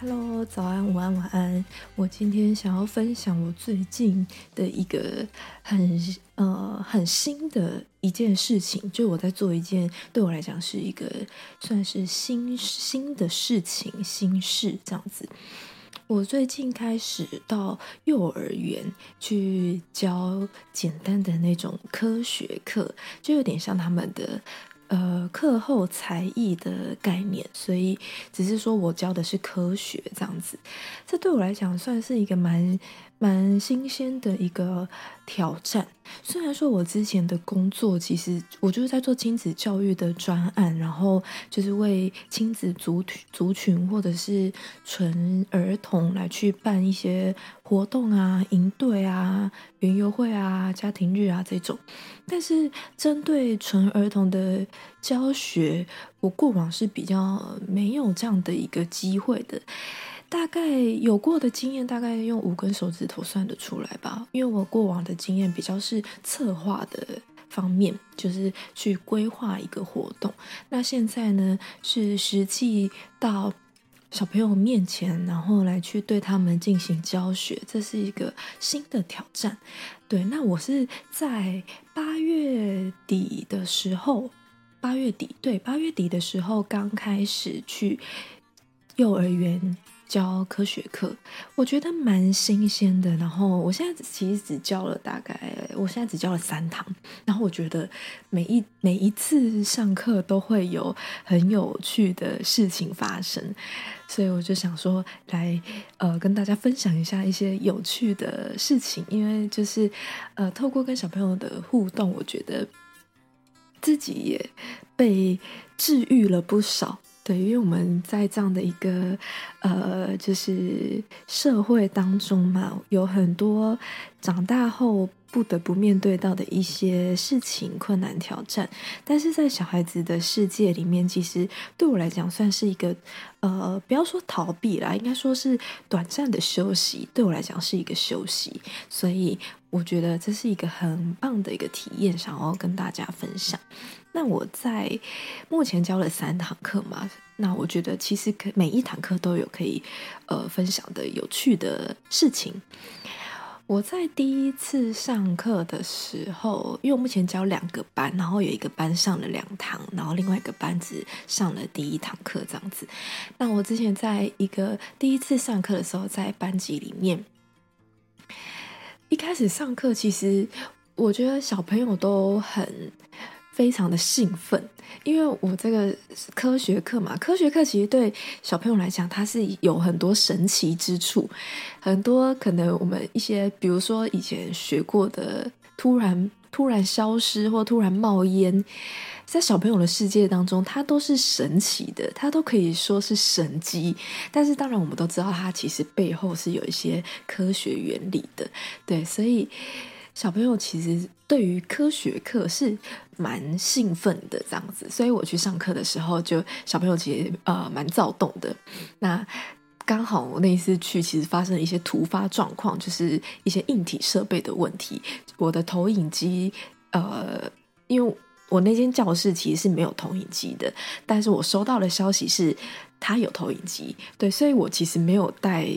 Hello，早安、午安、晚安。我今天想要分享我最近的一个很呃很新的一件事情，就我在做一件对我来讲是一个算是新新的事情、新事这样子。我最近开始到幼儿园去教简单的那种科学课，就有点像他们的。呃，课后才艺的概念，所以只是说我教的是科学这样子，这对我来讲算是一个蛮蛮新鲜的一个挑战。虽然说我之前的工作，其实我就是在做亲子教育的专案，然后就是为亲子族族群或者是纯儿童来去办一些活动啊、营队啊、园游会啊、家庭日啊这种。但是针对纯儿童的教学，我过往是比较没有这样的一个机会的。大概有过的经验，大概用五根手指头算得出来吧。因为我过往的经验比较是策划的方面，就是去规划一个活动。那现在呢，是实际到小朋友面前，然后来去对他们进行教学，这是一个新的挑战。对，那我是在八月底的时候，八月底对八月底的时候刚开始去幼儿园。教科学课，我觉得蛮新鲜的。然后我现在其实只教了大概，我现在只教了三堂。然后我觉得每一每一次上课都会有很有趣的事情发生，所以我就想说来呃跟大家分享一下一些有趣的事情。因为就是呃透过跟小朋友的互动，我觉得自己也被治愈了不少。对，因为我们在这样的一个呃，就是社会当中嘛，有很多长大后不得不面对到的一些事情、困难、挑战。但是在小孩子的世界里面，其实对我来讲算是一个呃，不要说逃避啦，应该说是短暂的休息。对我来讲是一个休息，所以我觉得这是一个很棒的一个体验，想要跟大家分享。那我在目前教了三堂课嘛，那我觉得其实可每一堂课都有可以呃分享的有趣的事情。我在第一次上课的时候，因为我目前教两个班，然后有一个班上了两堂，然后另外一个班只上了第一堂课这样子。那我之前在一个第一次上课的时候，在班级里面，一开始上课，其实我觉得小朋友都很。非常的兴奋，因为我这个科学课嘛，科学课其实对小朋友来讲，它是有很多神奇之处，很多可能我们一些，比如说以前学过的，突然突然消失或突然冒烟，在小朋友的世界当中，它都是神奇的，它都可以说是神机。但是当然，我们都知道，它其实背后是有一些科学原理的，对，所以。小朋友其实对于科学课是蛮兴奋的，这样子，所以我去上课的时候，就小朋友其实呃蛮躁动的。那刚好我那一次去，其实发生了一些突发状况，就是一些硬体设备的问题。我的投影机，呃，因为我那间教室其实是没有投影机的，但是我收到的消息是他有投影机，对，所以我其实没有带。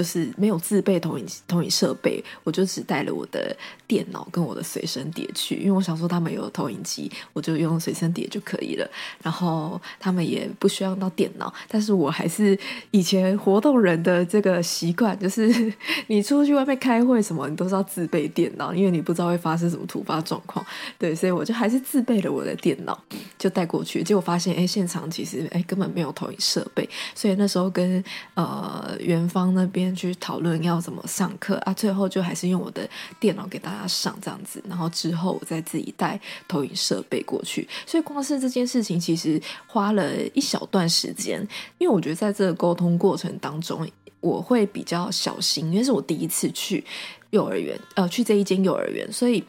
就是没有自备投影投影设备，我就只带了我的电脑跟我的随身碟去，因为我想说他们有投影机，我就用随身碟就可以了。然后他们也不需要用到电脑，但是我还是以前活动人的这个习惯，就是 你出去外面开会什么，你都是要自备电脑，因为你不知道会发生什么突发状况。对，所以我就还是自备了我的电脑，就带过去。结果发现，哎，现场其实哎根本没有投影设备，所以那时候跟呃元芳那边。去讨论要怎么上课啊，最后就还是用我的电脑给大家上这样子，然后之后我再自己带投影设备过去。所以光是这件事情，其实花了一小段时间，因为我觉得在这个沟通过程当中，我会比较小心，因为是我第一次去幼儿园，呃，去这一间幼儿园，所以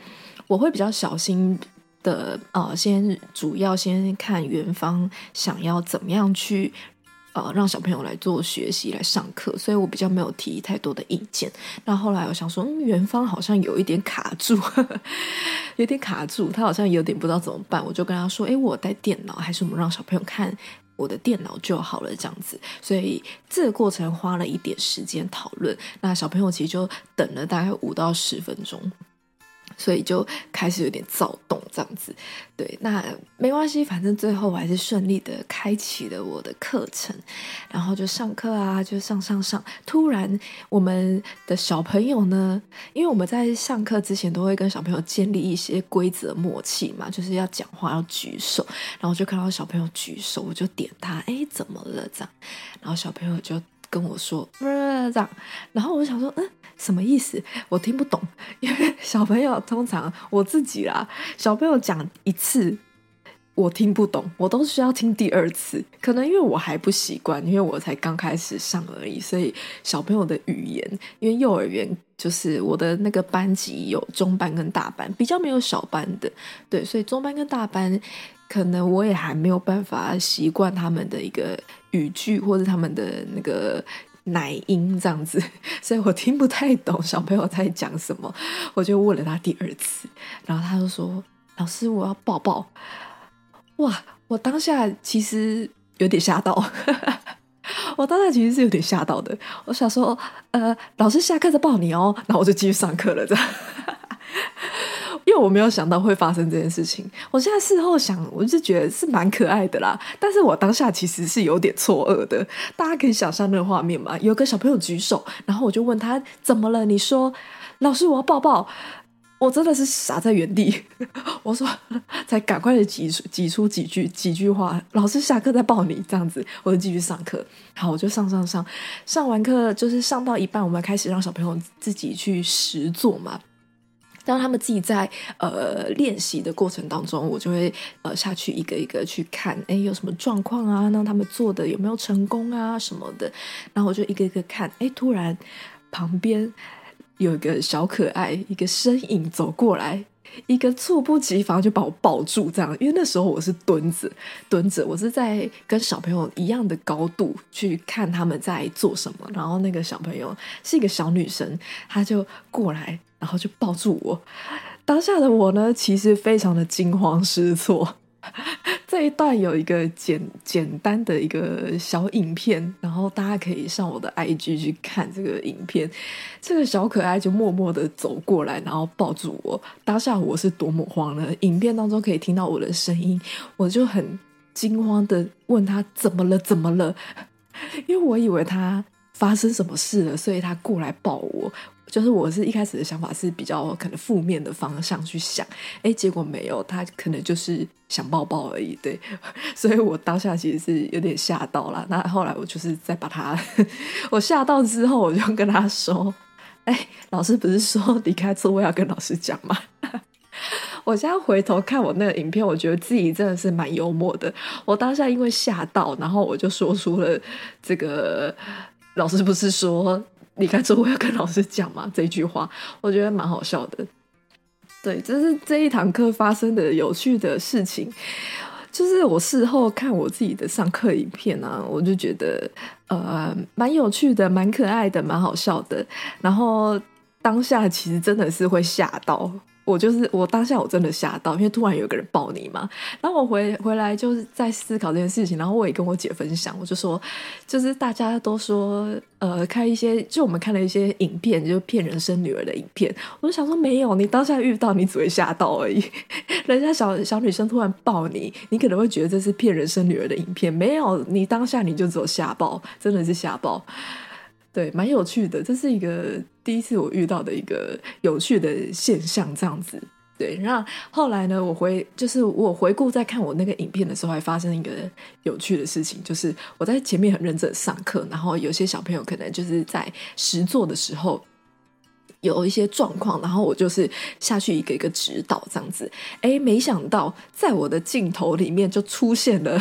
我会比较小心的，呃，先主要先看园方想要怎么样去。呃，让小朋友来做学习来上课，所以我比较没有提太多的意见。那后来我想说，嗯，元芳好像有一点卡住，有点卡住，他好像有点不知道怎么办。我就跟他说，哎，我带电脑，还是我们让小朋友看我的电脑就好了，这样子。所以这个过程花了一点时间讨论。那小朋友其实就等了大概五到十分钟。所以就开始有点躁动，这样子，对，那没关系，反正最后我还是顺利的开启了我的课程，然后就上课啊，就上上上。突然，我们的小朋友呢，因为我们在上课之前都会跟小朋友建立一些规则默契嘛，就是要讲话要举手，然后就看到小朋友举手，我就点他，哎，怎么了这样？然后小朋友就跟我说，这样，然后我想说，嗯。什么意思？我听不懂，因为小朋友通常我自己啦，小朋友讲一次我听不懂，我都需要听第二次。可能因为我还不习惯，因为我才刚开始上而已，所以小朋友的语言，因为幼儿园就是我的那个班级有中班跟大班，比较没有小班的，对，所以中班跟大班可能我也还没有办法习惯他们的一个语句或者他们的那个。奶音这样子，所以我听不太懂小朋友在讲什么，我就问了他第二次，然后他就说：“老师，我要抱抱。”哇！我当下其实有点吓到，我当下其实是有点吓到的。我想说：“呃，老师下课再抱你哦。”然后我就继续上课了，这样。因为我没有想到会发生这件事情，我现在事后想，我就觉得是蛮可爱的啦。但是我当下其实是有点错愕的。大家可以想象那个画面吗？有个小朋友举手，然后我就问他怎么了？你说，老师我要抱抱。我真的是傻在原地。我说，才赶快的挤出挤出几句几句话。老师下课再抱你这样子，我就继续上课。好，我就上上上，上完课就是上到一半，我们开始让小朋友自己去实做嘛。当他们自己在呃练习的过程当中，我就会呃下去一个一个去看，哎，有什么状况啊？那他们做的有没有成功啊？什么的？然后我就一个一个看，哎，突然旁边有一个小可爱，一个身影走过来，一个猝不及防就把我抱住，这样，因为那时候我是蹲着蹲着，我是在跟小朋友一样的高度去看他们在做什么，然后那个小朋友是一个小女生，她就过来。然后就抱住我，当下的我呢，其实非常的惊慌失措。这一段有一个简简单的一个小影片，然后大家可以上我的 IG 去看这个影片。这个小可爱就默默的走过来，然后抱住我。当下我是多么慌呢？影片当中可以听到我的声音，我就很惊慌的问他怎么了？怎么了？因为我以为他发生什么事了，所以他过来抱我。就是我是一开始的想法是比较可能负面的方向去想，哎，结果没有，他可能就是想抱抱而已，对，所以我当下其实是有点吓到了。那后来我就是在把他，我吓到之后，我就跟他说，哎，老师不是说离开座位要跟老师讲吗？我现在回头看我那个影片，我觉得自己真的是蛮幽默的。我当下因为吓到，然后我就说出了这个老师不是说。离开之后我要跟老师讲嘛，这句话我觉得蛮好笑的。对，这是这一堂课发生的有趣的事情。就是我事后看我自己的上课影片啊，我就觉得呃蛮有趣的，蛮可爱的，蛮好笑的。然后当下其实真的是会吓到。我就是我当下我真的吓到，因为突然有个人抱你嘛。然后我回回来就是在思考这件事情，然后我也跟我姐分享，我就说，就是大家都说，呃，看一些就我们看了一些影片，就骗人生女儿的影片。我就想说，没有，你当下遇到你只会吓到而已。人家小小女生突然抱你，你可能会觉得这是骗人生女儿的影片。没有，你当下你就只有吓爆，真的是吓爆。对，蛮有趣的，这是一个第一次我遇到的一个有趣的现象，这样子。对，然后后来呢，我回就是我回顾在看我那个影片的时候，还发生一个有趣的事情，就是我在前面很认真上课，然后有些小朋友可能就是在实做的时候有一些状况，然后我就是下去一个一个指导这样子。哎，没想到在我的镜头里面就出现了。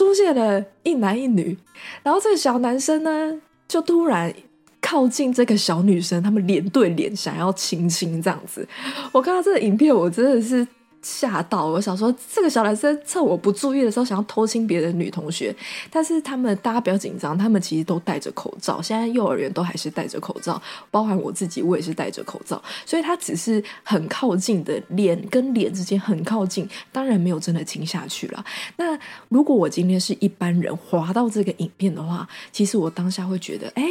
出现了一男一女，然后这个小男生呢，就突然靠近这个小女生，他们脸对脸，想要亲亲这样子。我看到这个影片，我真的是吓到我，想说这个小男生趁我不注意的时候想要偷亲别的女同学，但是他们大家不要紧张，他们其实都戴着口罩，现在幼儿园都还是戴着口罩，包含我自己，我也是戴着口罩，所以他只是很靠近的脸跟脸之间很靠近，当然没有真的亲下去了。那如果我今天是一般人滑到这个影片的话，其实我当下会觉得，哎，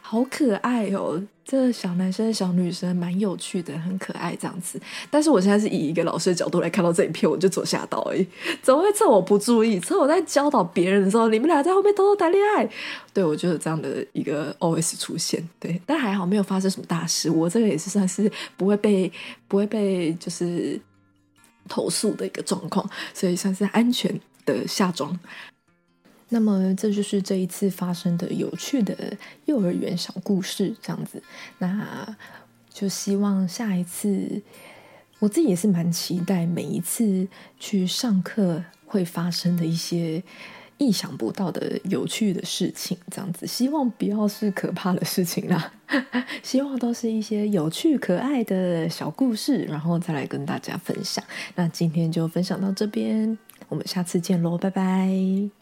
好可爱哦。这小男生、小女生蛮有趣的，很可爱这样子。但是我现在是以一个老师的角度来看到这一片，我就左吓到而已。怎么会趁我不注意，趁我在教导别人的时候，你们俩在后面偷偷谈恋爱？对我就有这样的一个 OS 出现。对，但还好没有发生什么大事。我这个也是算是不会被不会被就是投诉的一个状况，所以算是安全的下装。那么，这就是这一次发生的有趣的幼儿园小故事，这样子。那就希望下一次，我自己也是蛮期待每一次去上课会发生的一些意想不到的有趣的事情，这样子。希望不要是可怕的事情啦，希望都是一些有趣可爱的小故事，然后再来跟大家分享。那今天就分享到这边，我们下次见喽，拜拜。